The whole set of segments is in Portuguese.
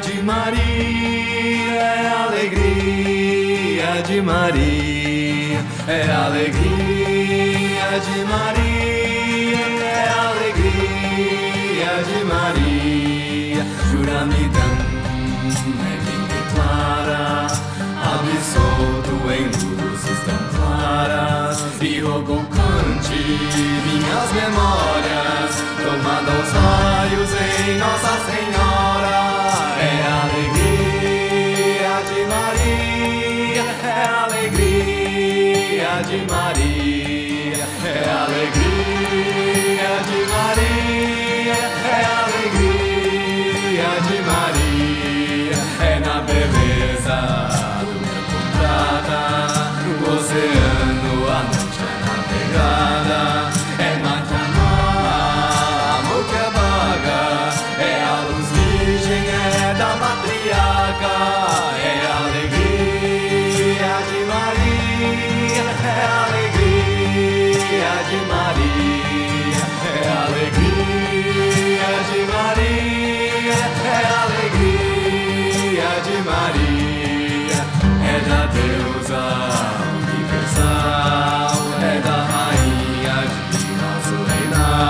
de Maria, é alegria de Maria, é alegria de Maria, é alegria de Maria. Juramidão é quem declara, absolto em luzes tão claras, e rogo cante minhas memórias, tomando aos raios em Nossa Senhora. De Maria, é alegria de Maria, é alegria de Maria, é na beleza do campo prata, no oceano a noite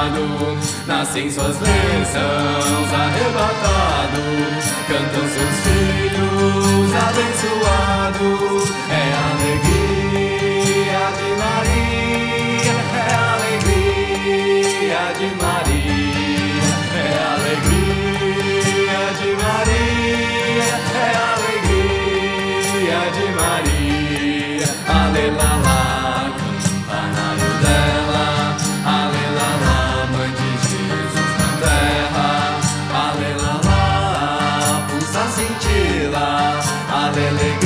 reinado, nascem suas bênçãos arrebatados, cantam seus filhos abençoados, é alegria de Maria, é alegria de Maria, Hallelujah.